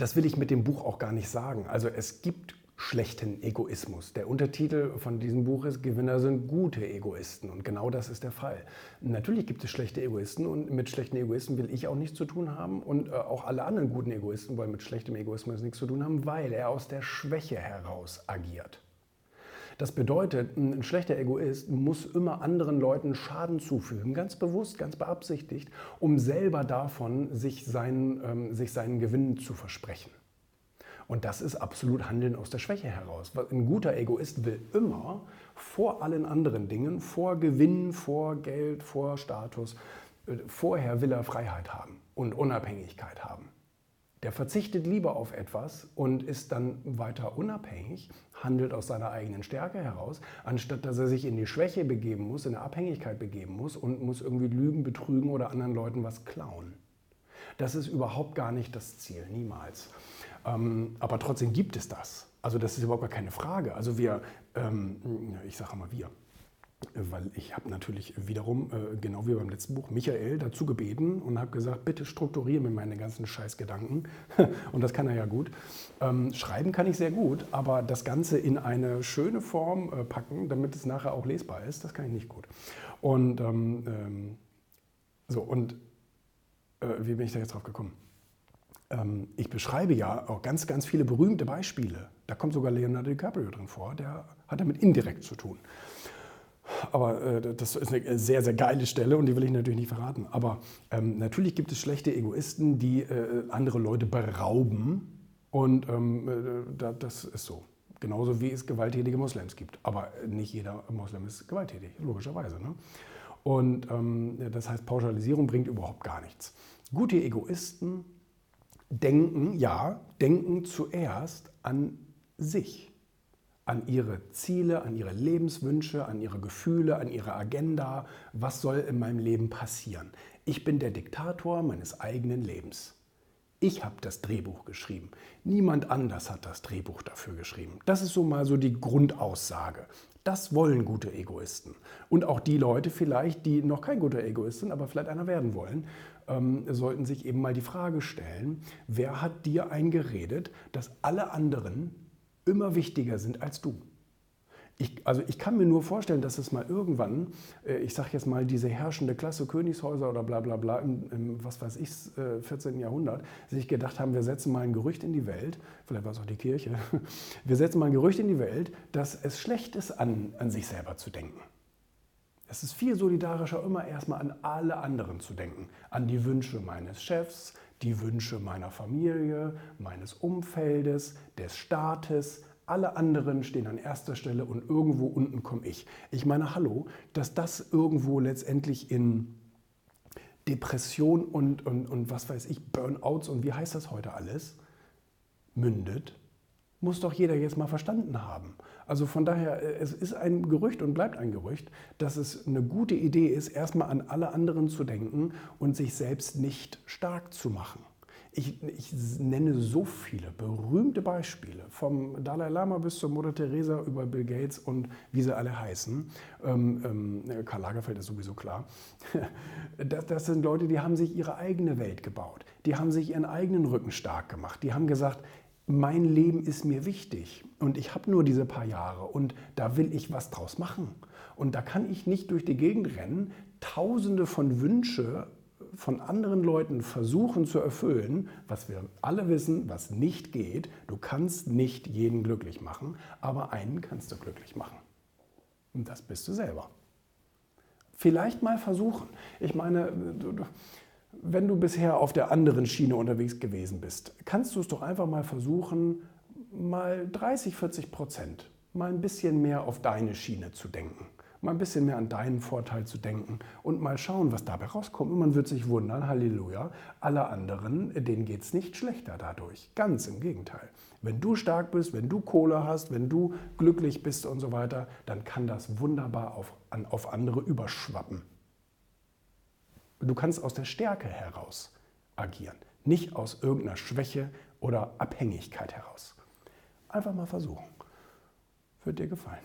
Das will ich mit dem Buch auch gar nicht sagen. Also es gibt schlechten Egoismus. Der Untertitel von diesem Buch ist Gewinner sind gute Egoisten und genau das ist der Fall. Natürlich gibt es schlechte Egoisten und mit schlechten Egoisten will ich auch nichts zu tun haben und äh, auch alle anderen guten Egoisten wollen mit schlechtem Egoismus nichts zu tun haben, weil er aus der Schwäche heraus agiert. Das bedeutet, ein schlechter Egoist muss immer anderen Leuten Schaden zufügen, ganz bewusst, ganz beabsichtigt, um selber davon sich seinen, ähm, sich seinen Gewinn zu versprechen. Und das ist absolut Handeln aus der Schwäche heraus. Ein guter Egoist will immer vor allen anderen Dingen, vor Gewinn, vor Geld, vor Status, äh, vorher will er Freiheit haben und Unabhängigkeit haben. Der verzichtet lieber auf etwas und ist dann weiter unabhängig, handelt aus seiner eigenen Stärke heraus, anstatt dass er sich in die Schwäche begeben muss, in eine Abhängigkeit begeben muss und muss irgendwie lügen, betrügen oder anderen Leuten was klauen. Das ist überhaupt gar nicht das Ziel, niemals. Ähm, aber trotzdem gibt es das. Also das ist überhaupt gar keine Frage. Also wir, ähm, ich sage mal wir, weil ich habe natürlich wiederum, äh, genau wie beim letzten Buch, Michael dazu gebeten und habe gesagt, bitte strukturiere mir meine ganzen Scheißgedanken. und das kann er ja gut. Ähm, schreiben kann ich sehr gut, aber das Ganze in eine schöne Form äh, packen, damit es nachher auch lesbar ist, das kann ich nicht gut. Und ähm, ähm, so, und äh, wie bin ich da jetzt drauf gekommen? Ähm, ich beschreibe ja auch ganz, ganz viele berühmte Beispiele. Da kommt sogar Leonardo DiCaprio drin vor, der hat damit indirekt zu tun. Aber äh, das ist eine sehr, sehr geile Stelle und die will ich natürlich nicht verraten. Aber ähm, natürlich gibt es schlechte Egoisten, die äh, andere Leute berauben. Und ähm, äh, das ist so. Genauso wie es gewalttätige Moslems gibt. Aber nicht jeder Moslem ist gewalttätig, logischerweise. Ne? Und ähm, das heißt, Pauschalisierung bringt überhaupt gar nichts. Gute Egoisten denken, ja, denken zuerst an sich, an ihre Ziele, an ihre Lebenswünsche, an ihre Gefühle, an ihre Agenda. Was soll in meinem Leben passieren? Ich bin der Diktator meines eigenen Lebens. Ich habe das Drehbuch geschrieben. Niemand anders hat das Drehbuch dafür geschrieben. Das ist so mal so die Grundaussage. Das wollen gute Egoisten. Und auch die Leute vielleicht, die noch kein guter Egoist sind, aber vielleicht einer werden wollen, ähm, sollten sich eben mal die Frage stellen, wer hat dir eingeredet, dass alle anderen immer wichtiger sind als du? Ich, also ich kann mir nur vorstellen, dass es mal irgendwann, äh, ich sage jetzt mal diese herrschende Klasse Königshäuser oder bla bla bla im, im was weiß ich, 14. Äh, Jahrhundert, sich gedacht haben, wir setzen mal ein Gerücht in die Welt, vielleicht war es auch die Kirche, wir setzen mal ein Gerücht in die Welt, dass es schlecht ist, an, an sich selber zu denken. Es ist viel solidarischer, immer erstmal an alle anderen zu denken. An die Wünsche meines Chefs, die Wünsche meiner Familie, meines Umfeldes, des Staates. Alle anderen stehen an erster Stelle und irgendwo unten komme ich. Ich meine, hallo, dass das irgendwo letztendlich in Depression und, und, und was weiß ich, Burnouts und wie heißt das heute alles, mündet, muss doch jeder jetzt mal verstanden haben. Also von daher, äh, es ist ein Gerücht und bleibt ein Gerücht, dass es eine gute Idee ist, erstmal an alle anderen zu denken und sich selbst nicht stark zu machen. Ich, ich, nenne so viele berühmte Beispiele, vom Dalai Lama bis zur Mutter Teresa über Bill Gates und wie sie alle heißen. Ähm, ähm, Karl Lagerfeld ist sowieso klar. Das, das sind Leute, die haben sich ihre eigene Welt gebaut. Die haben sich ihren eigenen Rücken stark gemacht. Die haben gesagt, mein Leben ist mir wichtig und ich habe nur diese paar Jahre und da will ich was draus machen. Und da kann ich nicht durch die Gegend rennen, tausende von Wünsche von anderen Leuten versuchen zu erfüllen, was wir alle wissen, was nicht geht. Du kannst nicht jeden glücklich machen, aber einen kannst du glücklich machen. Und das bist du selber. Vielleicht mal versuchen. Ich meine, du, wenn du bisher auf der anderen Schiene unterwegs gewesen bist, kannst du es doch einfach mal versuchen, mal 30, 40 Prozent, mal ein bisschen mehr auf deine Schiene zu denken, mal ein bisschen mehr an deinen Vorteil zu denken und mal schauen, was dabei rauskommt. Und man wird sich wundern, Halleluja, alle anderen, denen geht es nicht schlechter dadurch. Ganz im Gegenteil. Wenn du stark bist, wenn du Kohle hast, wenn du glücklich bist und so weiter, dann kann das wunderbar auf, auf andere überschwappen. Du kannst aus der Stärke heraus agieren, nicht aus irgendeiner Schwäche oder Abhängigkeit heraus. Einfach mal versuchen. Wird dir gefallen.